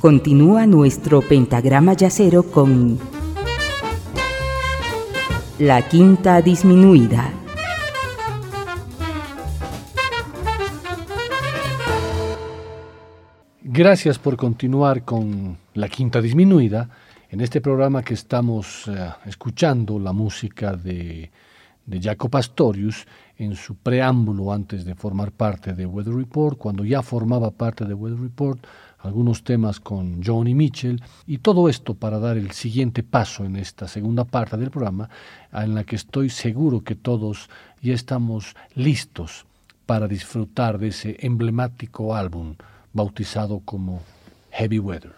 Continúa nuestro pentagrama yacero con la quinta disminuida. Gracias por continuar con la quinta disminuida. En este programa que estamos eh, escuchando la música de, de Jaco Pastorius en su preámbulo antes de formar parte de Weather Report, cuando ya formaba parte de Weather Report, algunos temas con Johnny Mitchell y todo esto para dar el siguiente paso en esta segunda parte del programa en la que estoy seguro que todos ya estamos listos para disfrutar de ese emblemático álbum bautizado como Heavy Weather.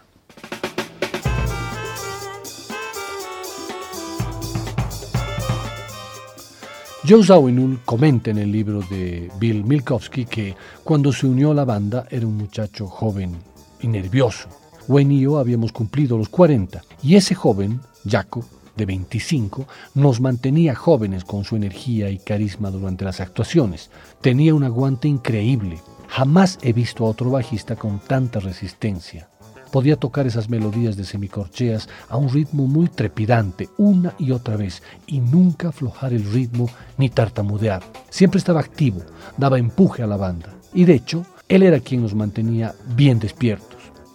Joe Zawinul comenta en el libro de Bill Milkowski que cuando se unió a la banda era un muchacho joven y nervioso. Wayne y yo habíamos cumplido los 40 y ese joven, Jaco, de 25, nos mantenía jóvenes con su energía y carisma durante las actuaciones. Tenía un aguante increíble. Jamás he visto a otro bajista con tanta resistencia. Podía tocar esas melodías de semicorcheas a un ritmo muy trepidante, una y otra vez, y nunca aflojar el ritmo ni tartamudear. Siempre estaba activo, daba empuje a la banda. Y de hecho, él era quien nos mantenía bien despiertos.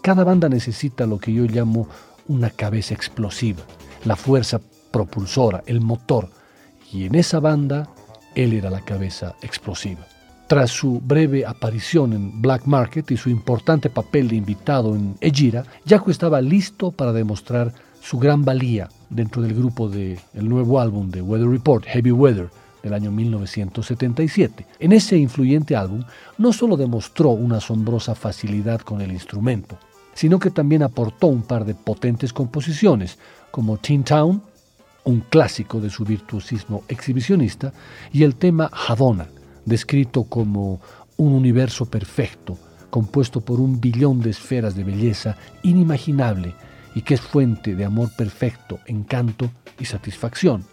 Cada banda necesita lo que yo llamo una cabeza explosiva, la fuerza propulsora, el motor. Y en esa banda, él era la cabeza explosiva. Tras su breve aparición en Black Market y su importante papel de invitado en Ejira, Jaco estaba listo para demostrar su gran valía dentro del grupo del nuevo álbum de Weather Report, Heavy Weather, del año 1977. En ese influyente álbum no solo demostró una asombrosa facilidad con el instrumento, sino que también aportó un par de potentes composiciones, como Teen Town, un clásico de su virtuosismo exhibicionista, y el tema Havana, descrito como un universo perfecto, compuesto por un billón de esferas de belleza inimaginable y que es fuente de amor perfecto, encanto y satisfacción.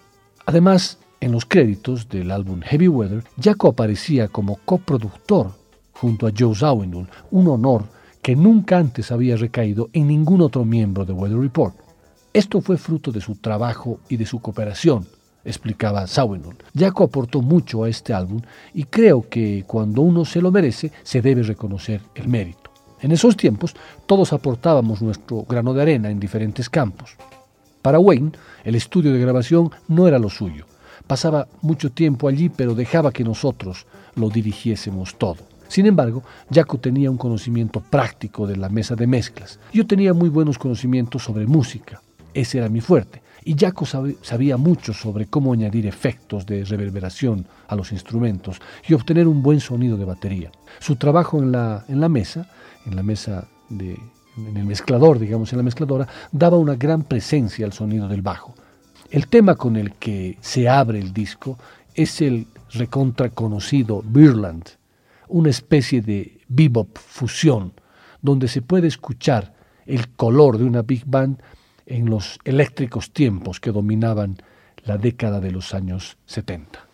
Además, en los créditos del álbum Heavy Weather, Jaco aparecía como coproductor junto a Joe Zawinul, un honor que nunca antes había recaído en ningún otro miembro de Weather Report. Esto fue fruto de su trabajo y de su cooperación, explicaba Sawinul. Jaco aportó mucho a este álbum y creo que cuando uno se lo merece se debe reconocer el mérito. En esos tiempos todos aportábamos nuestro grano de arena en diferentes campos. Para Wayne, el estudio de grabación no era lo suyo. Pasaba mucho tiempo allí, pero dejaba que nosotros lo dirigiésemos todo. Sin embargo, Jaco tenía un conocimiento práctico de la mesa de mezclas. Yo tenía muy buenos conocimientos sobre música. Ese era mi fuerte y Jaco sabía mucho sobre cómo añadir efectos de reverberación a los instrumentos y obtener un buen sonido de batería. Su trabajo en la, en la mesa, en la mesa de, en el mezclador, digamos, en la mezcladora, daba una gran presencia al sonido del bajo. El tema con el que se abre el disco es el recontra conocido Birland, una especie de bebop fusión, donde se puede escuchar el color de una big band en los eléctricos tiempos que dominaban la década de los años 70.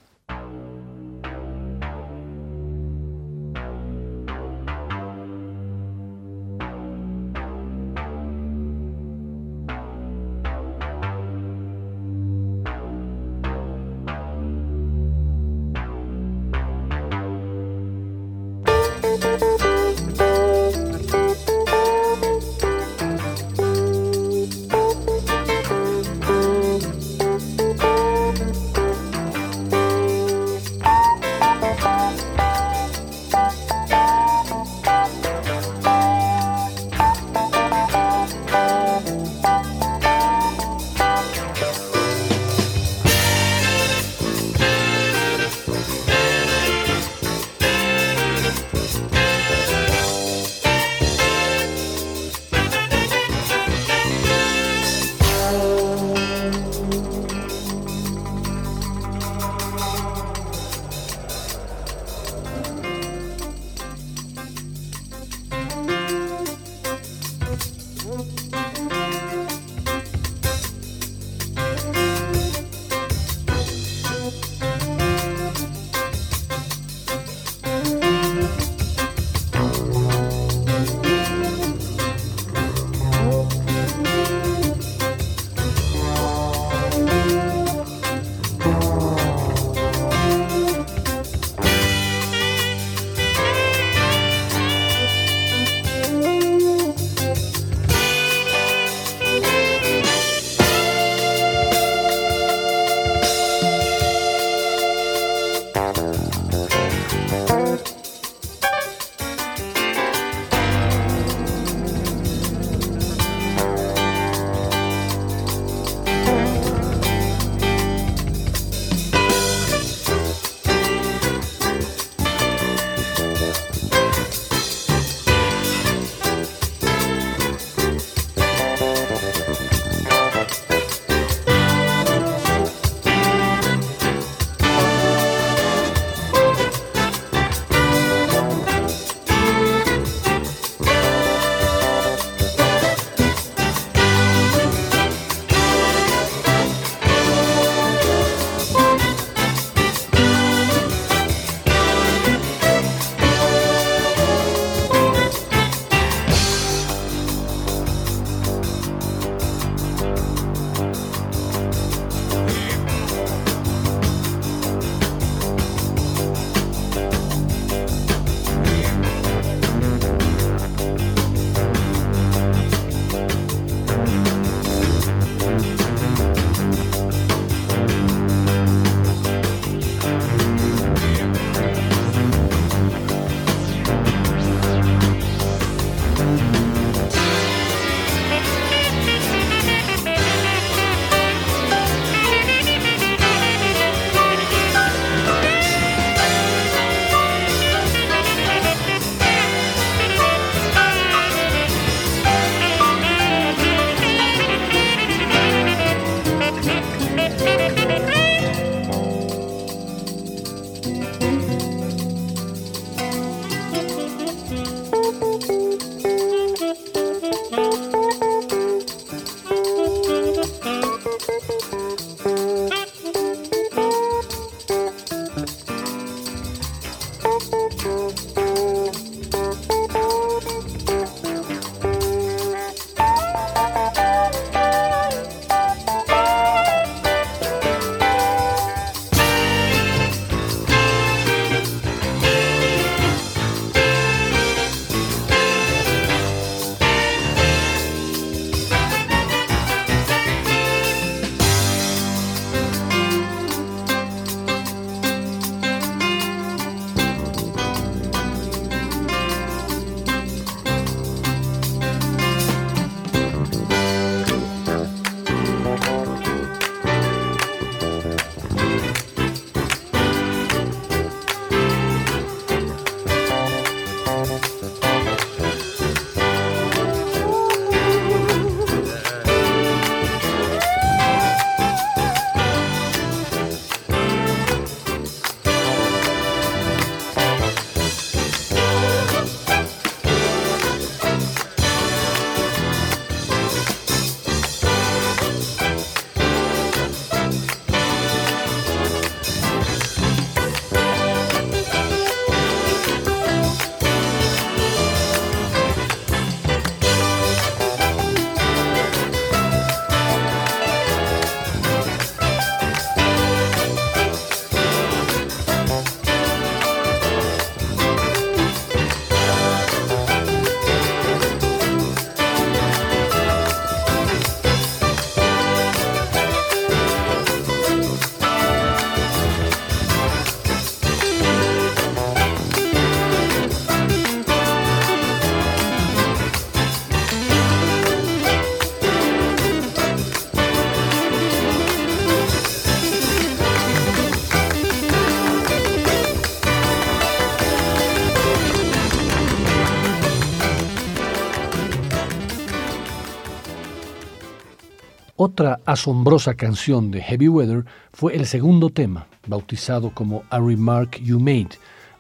Asombrosa canción de Heavy Weather fue el segundo tema, bautizado como A Remark You Made,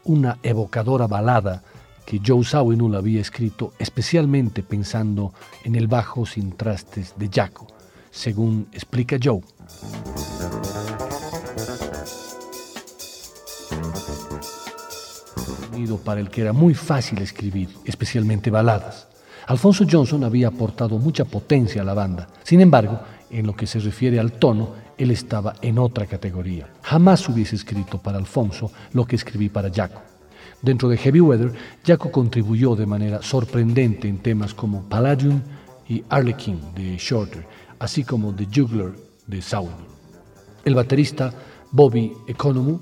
una evocadora balada que Joe Zawinul había escrito especialmente pensando en el bajo sin trastes de Jaco, según explica Joe. para el que era muy fácil escribir, especialmente baladas. Alfonso Johnson había aportado mucha potencia a la banda. Sin embargo, en lo que se refiere al tono, él estaba en otra categoría. Jamás hubiese escrito para Alfonso lo que escribí para Jaco. Dentro de Heavy Weather, Jaco contribuyó de manera sorprendente en temas como Palladium y Arlequin de Shorter, así como The Juggler de Sauron. El baterista Bobby Economou,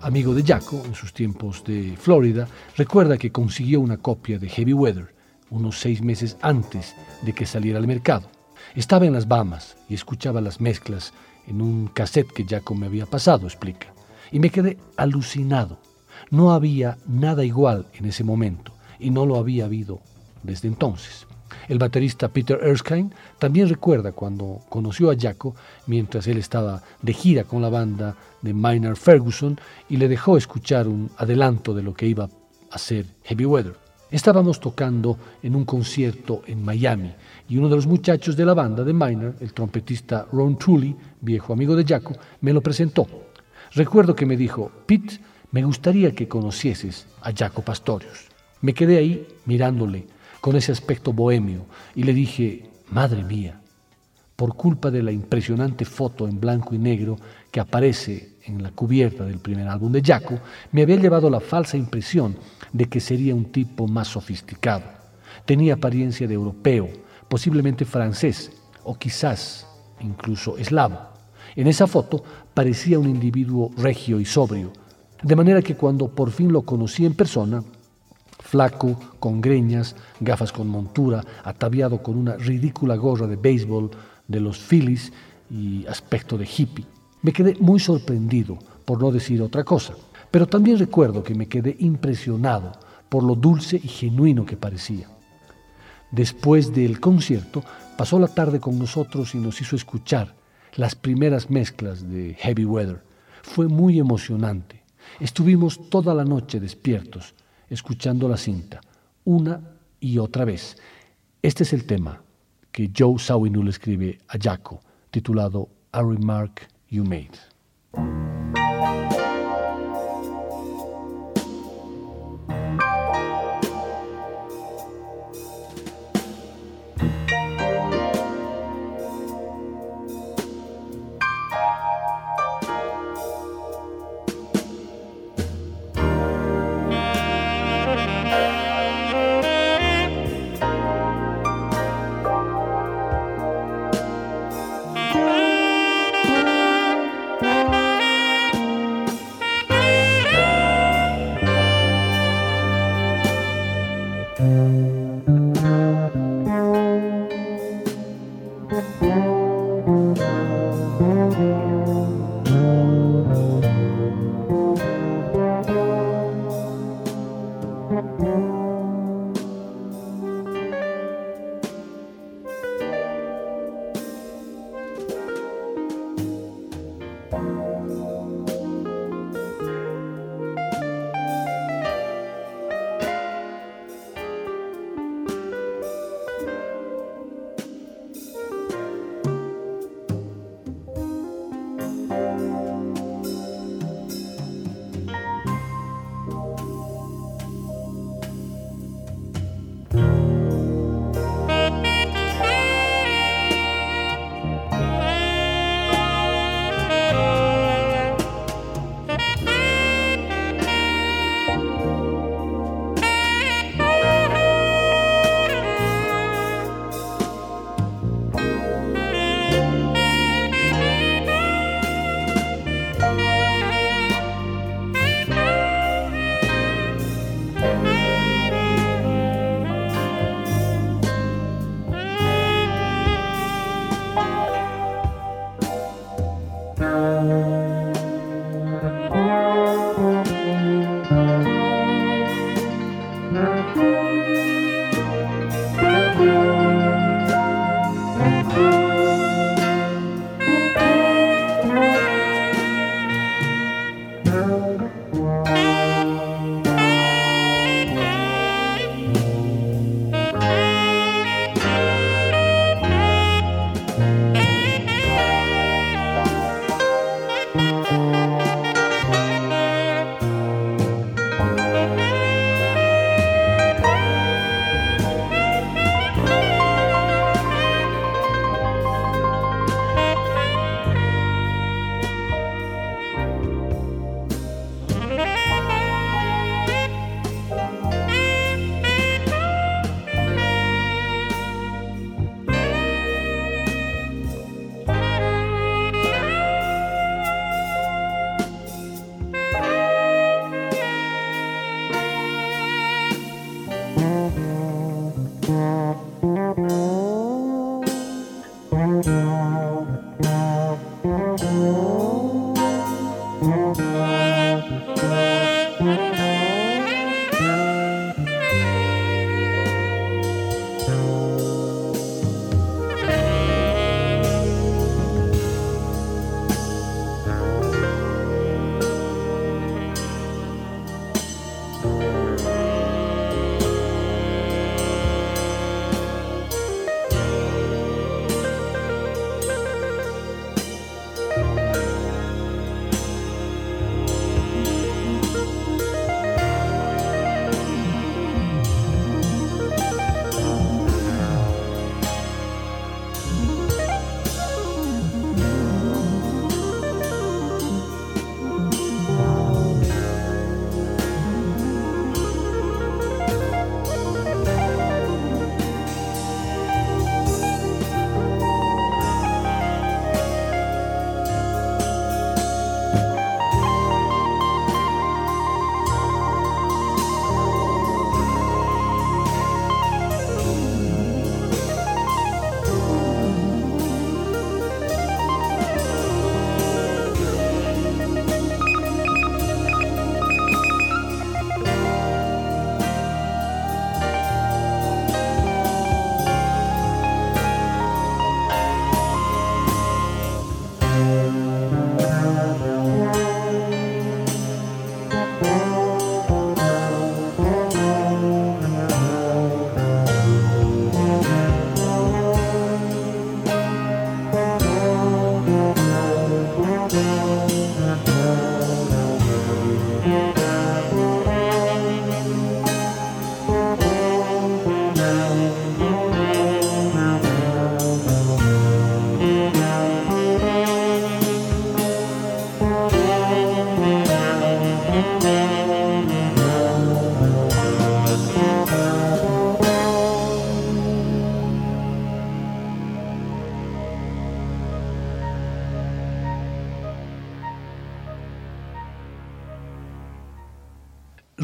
amigo de Jaco en sus tiempos de Florida, recuerda que consiguió una copia de Heavy Weather unos seis meses antes de que saliera al mercado. Estaba en las Bahamas y escuchaba las mezclas en un cassette que Jaco me había pasado, explica, y me quedé alucinado no había nada igual en ese momento y no lo había habido desde entonces. El baterista Peter Erskine también recuerda cuando conoció a Jaco mientras él estaba de gira con la banda de Minor Ferguson y le dejó escuchar un adelanto de lo que iba a ser Heavy Weather. Estábamos tocando en un concierto en Miami y uno de los muchachos de la banda de Minor, el trompetista Ron Tully, viejo amigo de Jaco, me lo presentó. Recuerdo que me dijo, Pete, me gustaría que conocieses a Jaco Pastorius. Me quedé ahí mirándole con ese aspecto bohemio y le dije, madre mía, por culpa de la impresionante foto en blanco y negro que aparece en la cubierta del primer álbum de Jaco, me había llevado la falsa impresión de que sería un tipo más sofisticado. Tenía apariencia de europeo, posiblemente francés o quizás incluso eslavo. En esa foto parecía un individuo regio y sobrio, de manera que cuando por fin lo conocí en persona, flaco, con greñas, gafas con montura, ataviado con una ridícula gorra de béisbol de los Phillies y aspecto de hippie, me quedé muy sorprendido, por no decir otra cosa. Pero también recuerdo que me quedé impresionado por lo dulce y genuino que parecía. Después del concierto, pasó la tarde con nosotros y nos hizo escuchar las primeras mezclas de Heavy Weather. Fue muy emocionante. Estuvimos toda la noche despiertos, escuchando la cinta, una y otra vez. Este es el tema que Joe Sawinul escribe a Jaco, titulado A Remark You Made.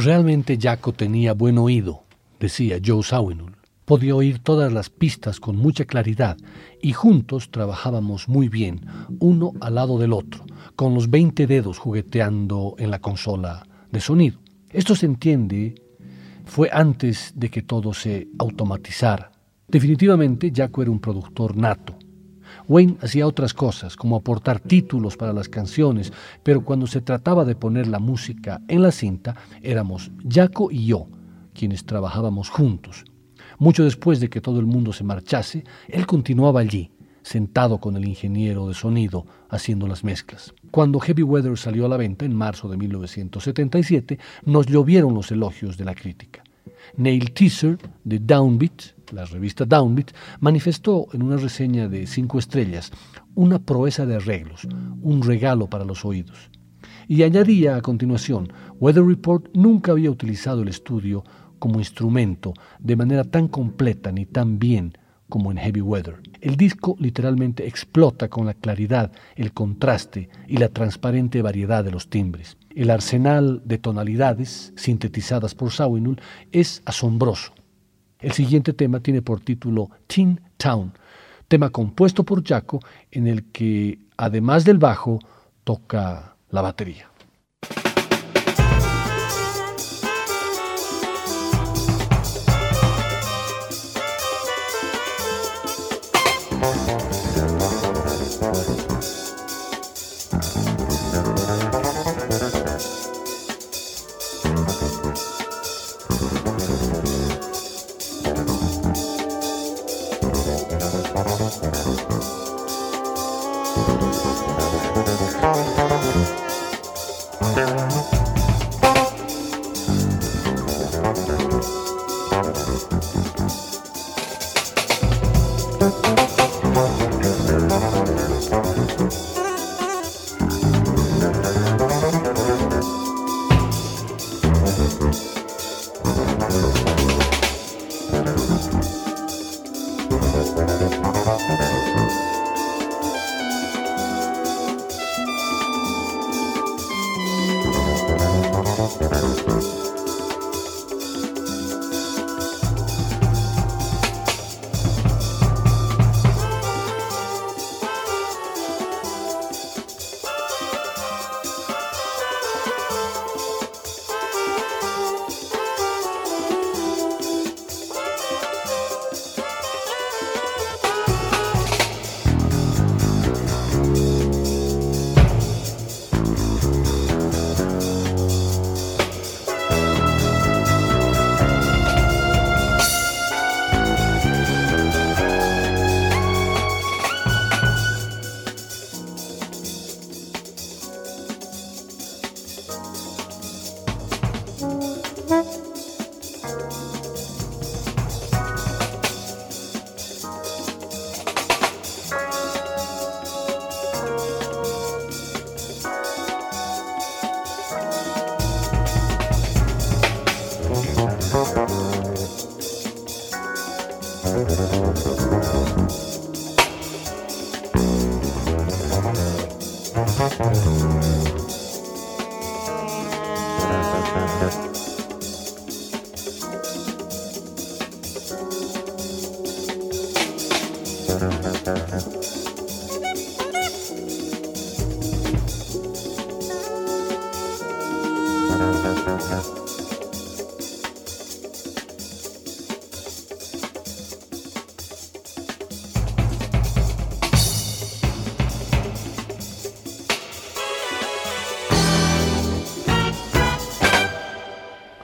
Realmente Jaco tenía buen oído, decía Joe Sawinul. Podía oír todas las pistas con mucha claridad y juntos trabajábamos muy bien, uno al lado del otro, con los 20 dedos jugueteando en la consola de sonido. Esto se entiende fue antes de que todo se automatizara. Definitivamente Jaco era un productor nato. Wayne hacía otras cosas, como aportar títulos para las canciones, pero cuando se trataba de poner la música en la cinta, éramos Jaco y yo, quienes trabajábamos juntos. Mucho después de que todo el mundo se marchase, él continuaba allí, sentado con el ingeniero de sonido, haciendo las mezclas. Cuando Heavy Weather salió a la venta en marzo de 1977, nos llovieron los elogios de la crítica. Neil Teaser, de Downbeat, la revista Downbeat, manifestó en una reseña de cinco estrellas una proeza de arreglos, un regalo para los oídos. Y añadía a continuación, Weather Report nunca había utilizado el estudio como instrumento de manera tan completa ni tan bien como en Heavy Weather. El disco literalmente explota con la claridad, el contraste y la transparente variedad de los timbres. El arsenal de tonalidades sintetizadas por Sawinul es asombroso. El siguiente tema tiene por título Teen Town, tema compuesto por Jaco en el que, además del bajo, toca la batería.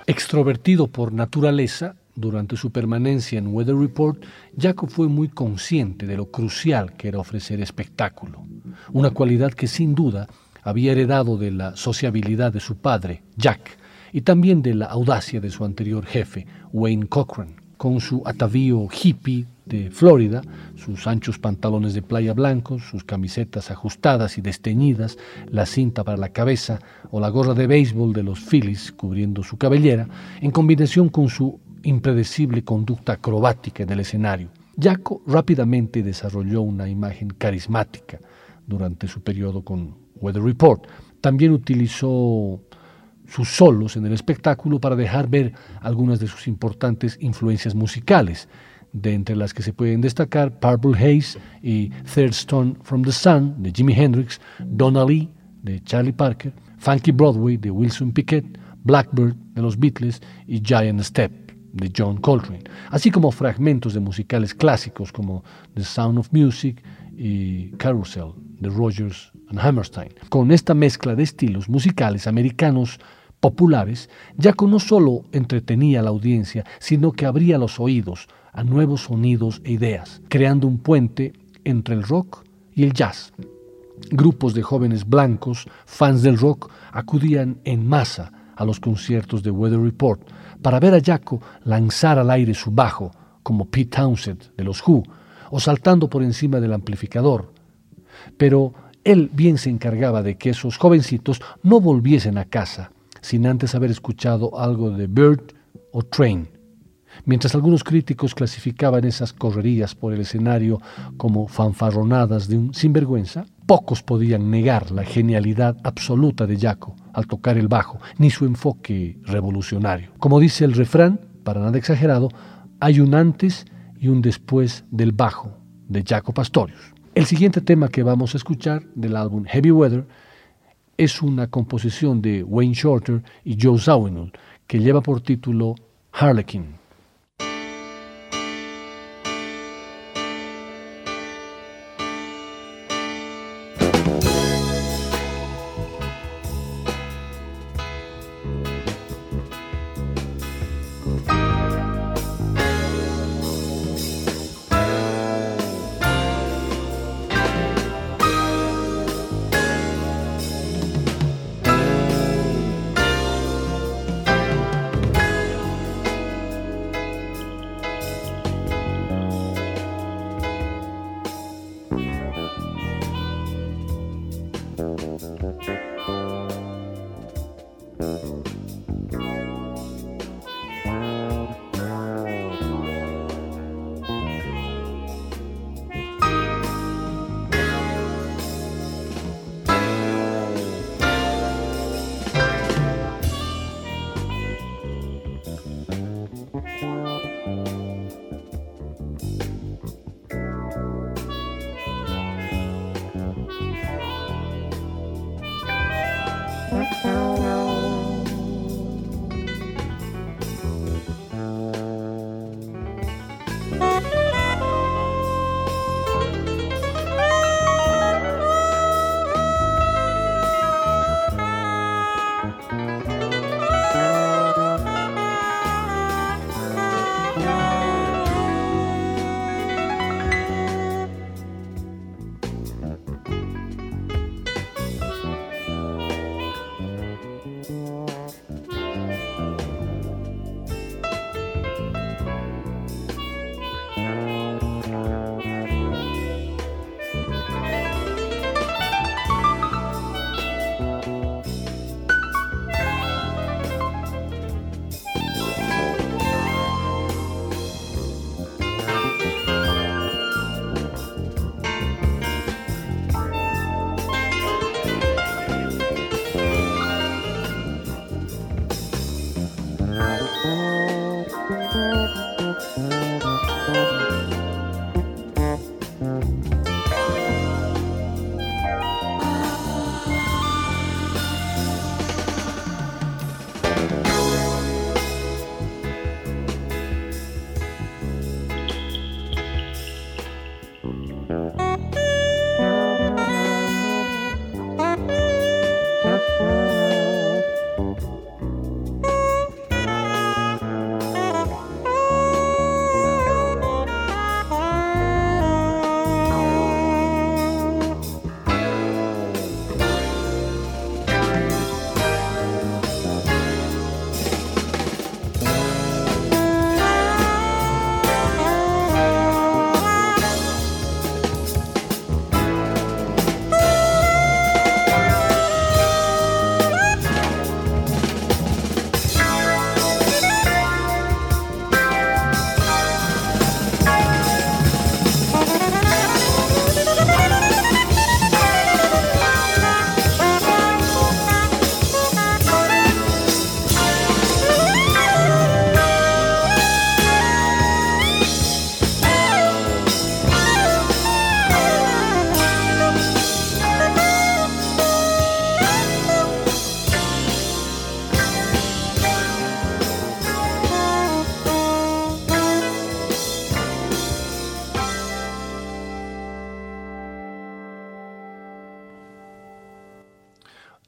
Extrovertido por naturaleza, durante su permanencia en Weather Report, Jacob fue muy consciente de lo crucial que era ofrecer espectáculo, una cualidad que sin duda había heredado de la sociabilidad de su padre, Jack, y también de la audacia de su anterior jefe, Wayne Cochran. Con su atavío hippie de Florida, sus anchos pantalones de playa blancos, sus camisetas ajustadas y desteñidas, la cinta para la cabeza o la gorra de béisbol de los Phillies cubriendo su cabellera, en combinación con su impredecible conducta acrobática en el escenario. Jaco rápidamente desarrolló una imagen carismática durante su periodo con Weather Report. También utilizó sus solos en el espectáculo para dejar ver algunas de sus importantes influencias musicales, de entre las que se pueden destacar Purple Haze y Third Stone from the Sun de Jimi Hendrix, Donna Lee de Charlie Parker, Funky Broadway de Wilson Pickett, Blackbird de los Beatles y Giant Step de John Coltrane, así como fragmentos de musicales clásicos como The Sound of Music y Carousel de Rogers and Hammerstein. Con esta mezcla de estilos musicales americanos populares, Jaco no solo entretenía a la audiencia, sino que abría los oídos a nuevos sonidos e ideas, creando un puente entre el rock y el jazz. Grupos de jóvenes blancos, fans del rock, acudían en masa a los conciertos de Weather Report para ver a Jaco lanzar al aire su bajo, como Pete Townsend de los Who, o saltando por encima del amplificador. Pero él bien se encargaba de que esos jovencitos no volviesen a casa sin antes haber escuchado algo de Bird o Train. Mientras algunos críticos clasificaban esas correrías por el escenario como fanfarronadas de un sinvergüenza, pocos podían negar la genialidad absoluta de Jaco al tocar el bajo, ni su enfoque revolucionario. Como dice el refrán, para nada exagerado, hay un antes y un después del bajo de Jaco Pastorius. El siguiente tema que vamos a escuchar del álbum Heavy Weather es una composición de Wayne Shorter y Joe Zawinul que lleva por título Harlequin.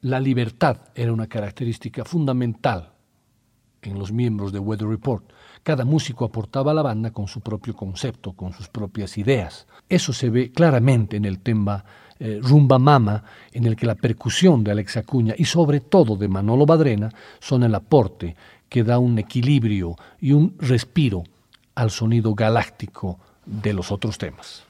La libertad era una característica fundamental en los miembros de Weather Report. Cada músico aportaba a la banda con su propio concepto, con sus propias ideas. Eso se ve claramente en el tema eh, Rumba Mama, en el que la percusión de Alex Acuña y sobre todo de Manolo Badrena son el aporte que da un equilibrio y un respiro al sonido galáctico de los otros temas.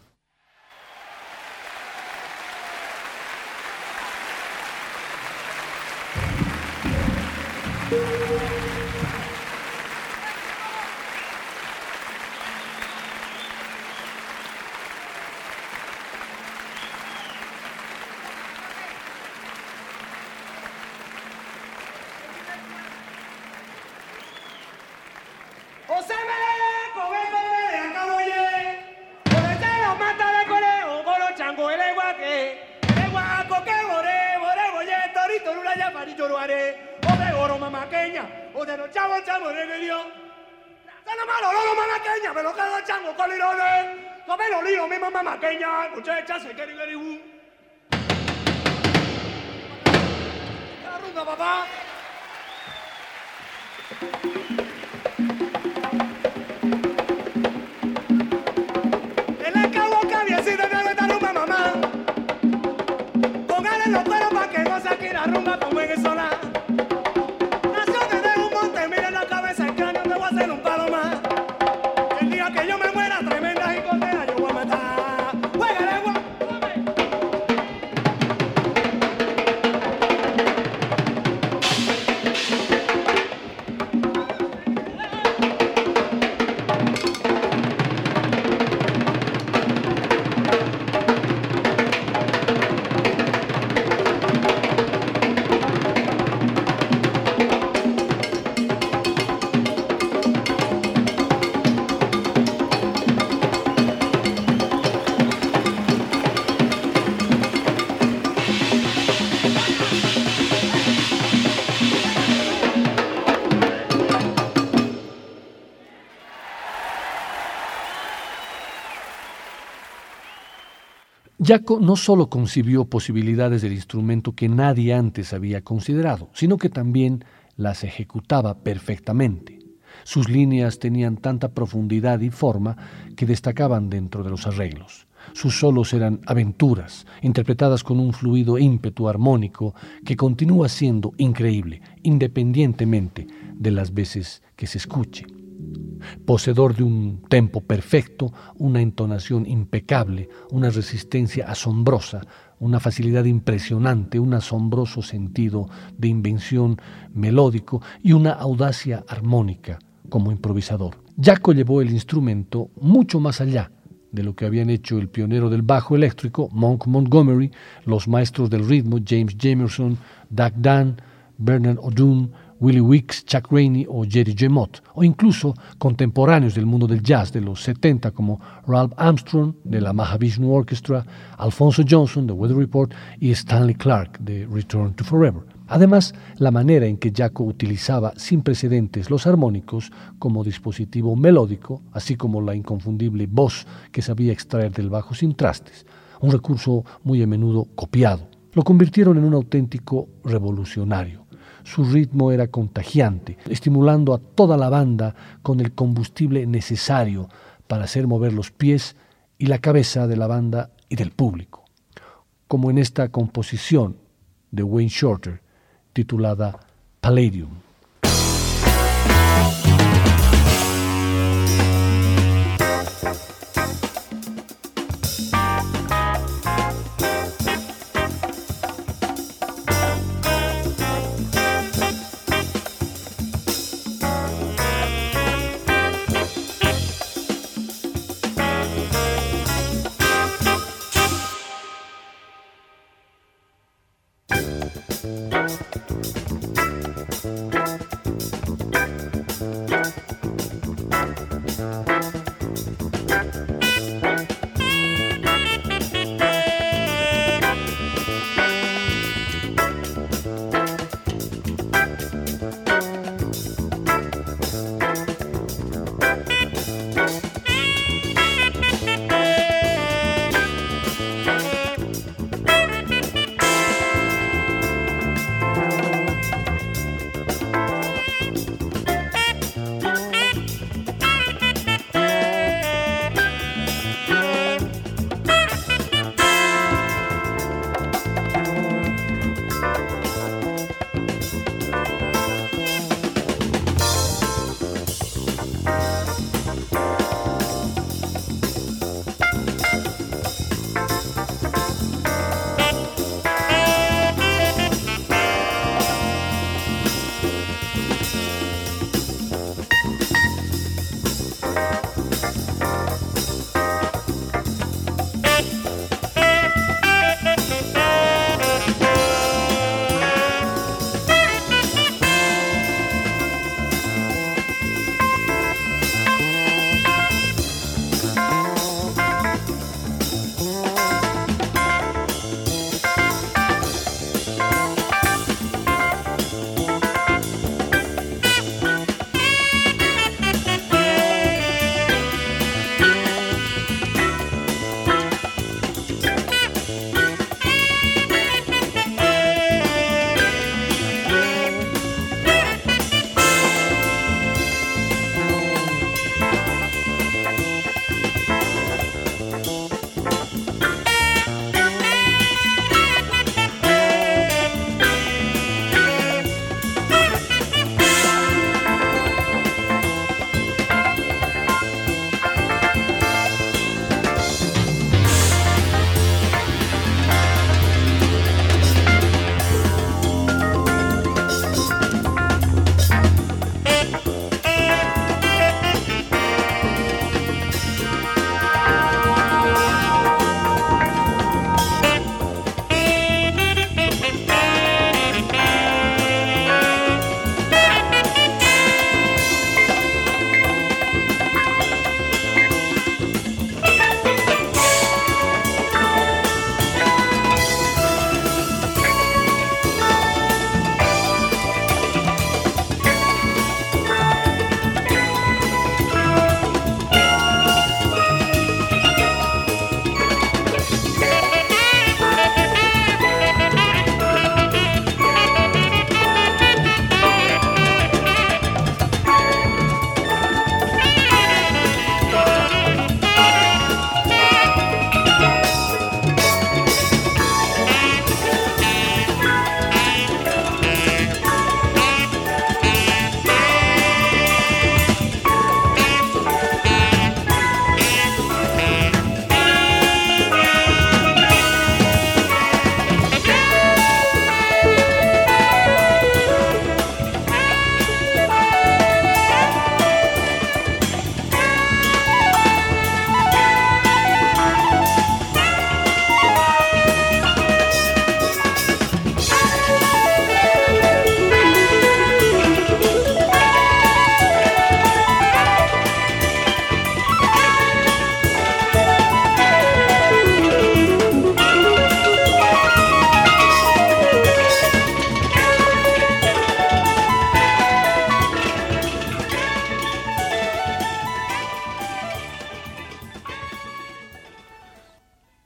Jaco no solo concibió posibilidades del instrumento que nadie antes había considerado, sino que también las ejecutaba perfectamente. Sus líneas tenían tanta profundidad y forma que destacaban dentro de los arreglos. Sus solos eran aventuras, interpretadas con un fluido ímpetu armónico que continúa siendo increíble, independientemente de las veces que se escuche poseedor de un tempo perfecto, una entonación impecable, una resistencia asombrosa, una facilidad impresionante, un asombroso sentido de invención melódico y una audacia armónica como improvisador. Jaco llevó el instrumento mucho más allá de lo que habían hecho el pionero del bajo eléctrico, Monk Montgomery, los maestros del ritmo, James Jamerson, Doug Dunn, Bernard O'Doon, Willie Weeks, Chuck Rainey o Jerry J. Mott, o incluso contemporáneos del mundo del jazz de los 70 como Ralph Armstrong de la Mahavishnu Orchestra, Alfonso Johnson de Weather Report y Stanley Clark de Return to Forever. Además, la manera en que Jaco utilizaba sin precedentes los armónicos como dispositivo melódico, así como la inconfundible voz que sabía extraer del bajo sin trastes, un recurso muy a menudo copiado, lo convirtieron en un auténtico revolucionario. Su ritmo era contagiante, estimulando a toda la banda con el combustible necesario para hacer mover los pies y la cabeza de la banda y del público, como en esta composición de Wayne Shorter titulada Palladium.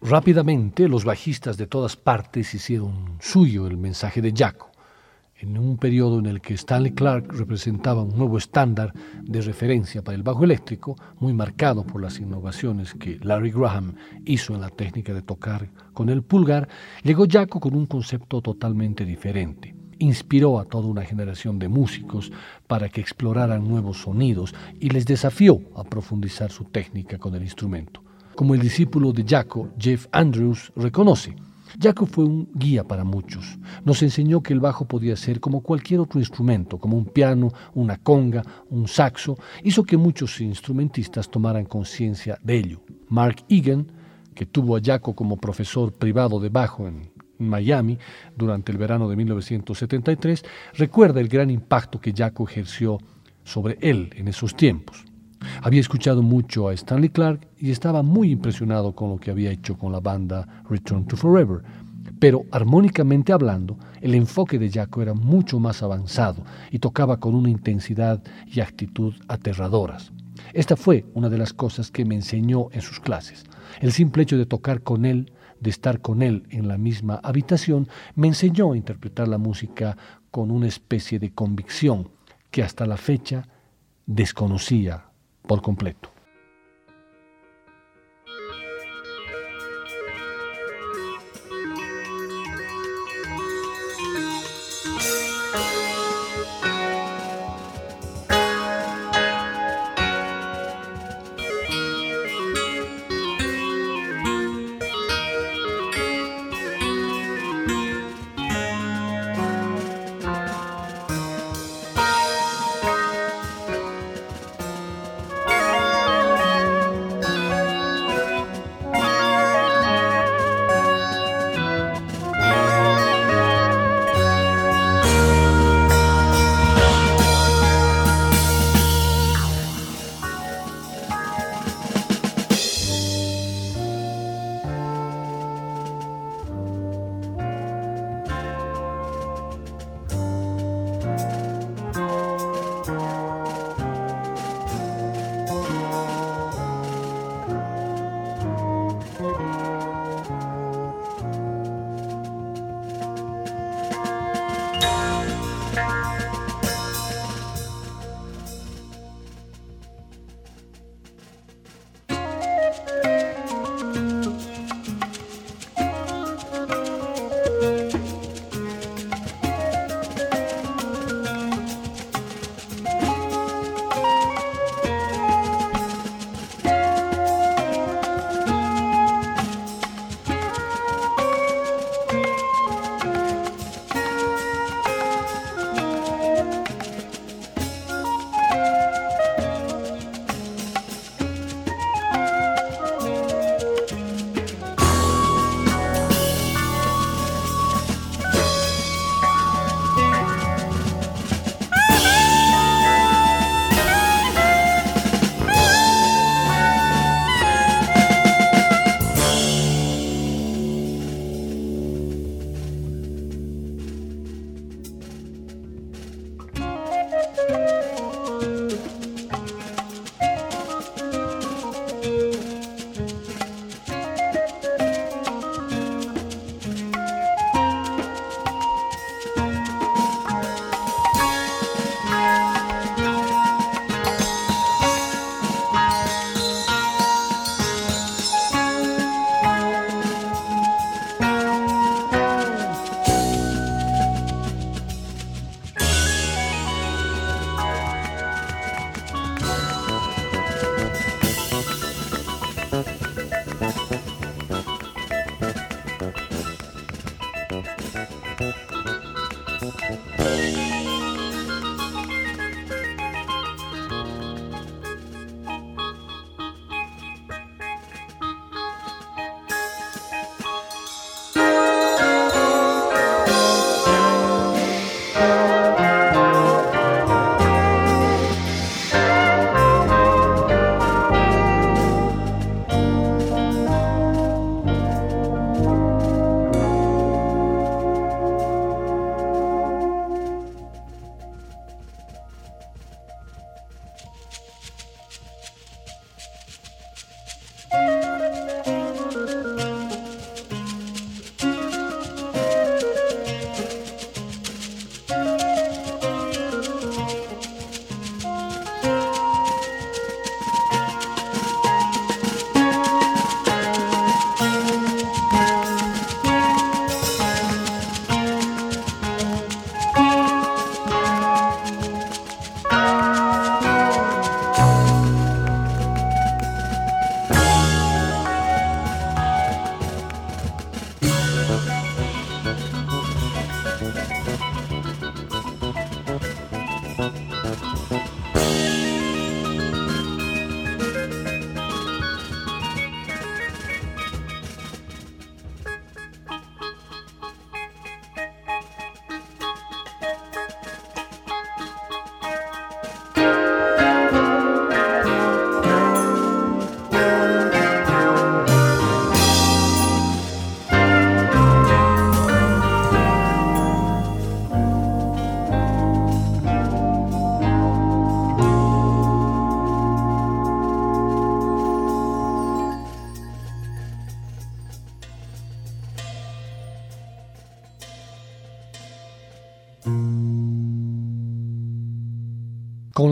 Rápidamente los bajistas de todas partes hicieron suyo el mensaje de Jaco en un periodo en el que Stanley Clark representaba un nuevo estándar de referencia para el bajo eléctrico, muy marcado por las innovaciones que Larry Graham hizo en la técnica de tocar con el pulgar, llegó Jaco con un concepto totalmente diferente. Inspiró a toda una generación de músicos para que exploraran nuevos sonidos y les desafió a profundizar su técnica con el instrumento. Como el discípulo de Jaco, Jeff Andrews, reconoce, Jaco fue un guía para muchos. Nos enseñó que el bajo podía ser como cualquier otro instrumento, como un piano, una conga, un saxo. Hizo que muchos instrumentistas tomaran conciencia de ello. Mark Egan, que tuvo a Jaco como profesor privado de bajo en Miami durante el verano de 1973, recuerda el gran impacto que Jaco ejerció sobre él en esos tiempos. Había escuchado mucho a Stanley Clark y estaba muy impresionado con lo que había hecho con la banda Return to Forever, pero armónicamente hablando, el enfoque de Jaco era mucho más avanzado y tocaba con una intensidad y actitud aterradoras. Esta fue una de las cosas que me enseñó en sus clases. El simple hecho de tocar con él, de estar con él en la misma habitación, me enseñó a interpretar la música con una especie de convicción que hasta la fecha desconocía por completo.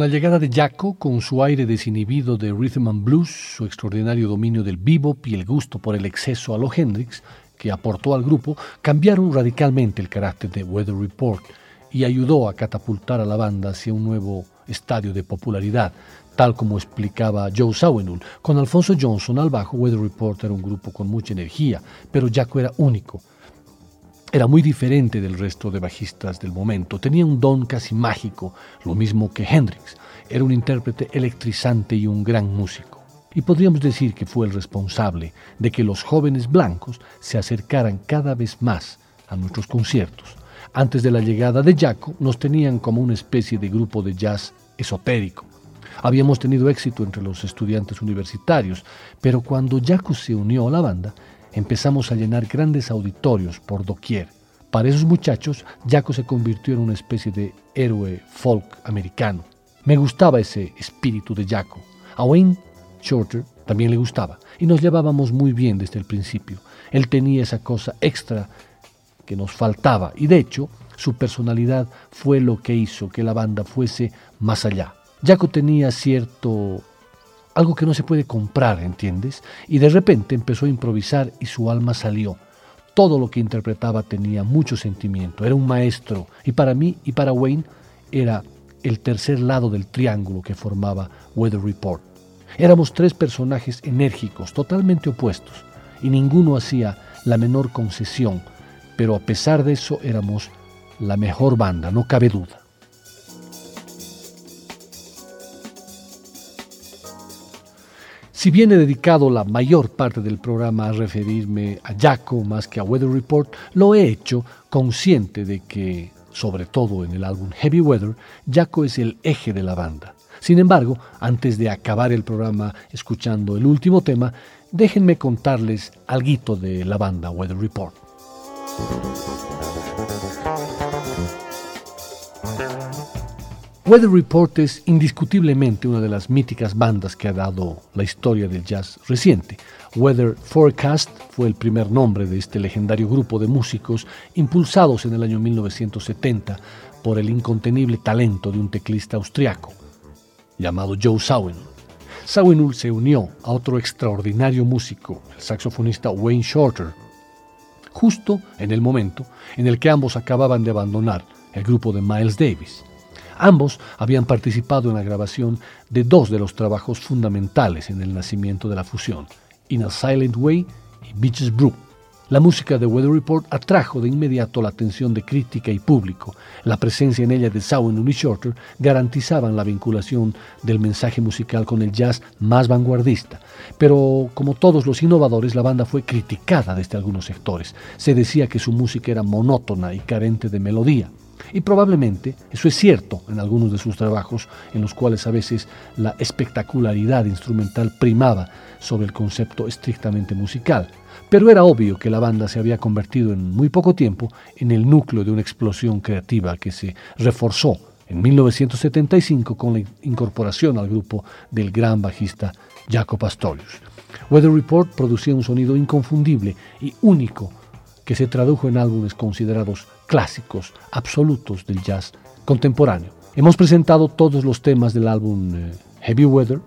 Llegada de Jaco, con su aire desinhibido de rhythm and blues, su extraordinario dominio del bebop y el gusto por el exceso a lo Hendrix, que aportó al grupo, cambiaron radicalmente el carácter de Weather Report y ayudó a catapultar a la banda hacia un nuevo estadio de popularidad, tal como explicaba Joe Sawinul. Con Alfonso Johnson al bajo, Weather Report era un grupo con mucha energía, pero Jaco era único. Era muy diferente del resto de bajistas del momento, tenía un don casi mágico, lo mismo que Hendrix. Era un intérprete electrizante y un gran músico. Y podríamos decir que fue el responsable de que los jóvenes blancos se acercaran cada vez más a nuestros conciertos. Antes de la llegada de Jaco, nos tenían como una especie de grupo de jazz esotérico. Habíamos tenido éxito entre los estudiantes universitarios, pero cuando Jaco se unió a la banda, empezamos a llenar grandes auditorios por doquier. Para esos muchachos, Jaco se convirtió en una especie de héroe folk americano. Me gustaba ese espíritu de Jaco. A Wayne Shorter también le gustaba y nos llevábamos muy bien desde el principio. Él tenía esa cosa extra que nos faltaba y de hecho su personalidad fue lo que hizo que la banda fuese más allá. Jaco tenía cierto algo que no se puede comprar, ¿entiendes? Y de repente empezó a improvisar y su alma salió. Todo lo que interpretaba tenía mucho sentimiento, era un maestro y para mí y para Wayne era el tercer lado del triángulo que formaba Weather Report. Éramos tres personajes enérgicos, totalmente opuestos, y ninguno hacía la menor concesión, pero a pesar de eso éramos la mejor banda, no cabe duda. Si bien he dedicado la mayor parte del programa a referirme a Jaco más que a Weather Report, lo he hecho consciente de que, sobre todo en el álbum Heavy Weather, Jaco es el eje de la banda. Sin embargo, antes de acabar el programa escuchando el último tema, déjenme contarles algo de la banda Weather Report. Weather Report es indiscutiblemente una de las míticas bandas que ha dado la historia del jazz reciente. Weather Forecast fue el primer nombre de este legendario grupo de músicos impulsados en el año 1970 por el incontenible talento de un teclista austriaco llamado Joe Sawinul. Sawinul se unió a otro extraordinario músico, el saxofonista Wayne Shorter, justo en el momento en el que ambos acababan de abandonar el grupo de Miles Davis. Ambos habían participado en la grabación de dos de los trabajos fundamentales en el nacimiento de la fusión, In a Silent Way y Beaches Brew. La música de Weather Report atrajo de inmediato la atención de crítica y público. La presencia en ella de Sawin y Shorter garantizaban la vinculación del mensaje musical con el jazz más vanguardista. Pero como todos los innovadores, la banda fue criticada desde algunos sectores. Se decía que su música era monótona y carente de melodía. Y probablemente eso es cierto en algunos de sus trabajos, en los cuales a veces la espectacularidad instrumental primaba sobre el concepto estrictamente musical. Pero era obvio que la banda se había convertido en muy poco tiempo en el núcleo de una explosión creativa que se reforzó en 1975 con la incorporación al grupo del gran bajista Jaco Pastorius. Weather Report producía un sonido inconfundible y único que se tradujo en álbumes considerados clásicos absolutos del jazz contemporáneo. Hemos presentado todos los temas del álbum eh, Heavy Weather,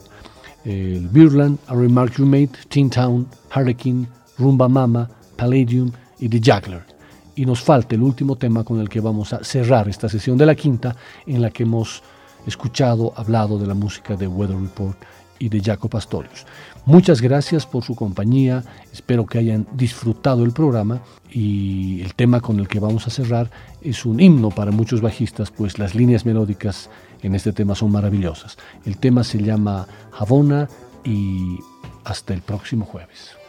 el Birdland, A Remark You Made, Teen Town, Hurricane, Rumba Mama, Palladium y The Juggler. Y nos falta el último tema con el que vamos a cerrar esta sesión de la quinta, en la que hemos escuchado, hablado de la música de Weather Report y de Jaco Pastorius. Muchas gracias por su compañía, espero que hayan disfrutado el programa y el tema con el que vamos a cerrar es un himno para muchos bajistas, pues las líneas melódicas en este tema son maravillosas. El tema se llama Havana y hasta el próximo jueves.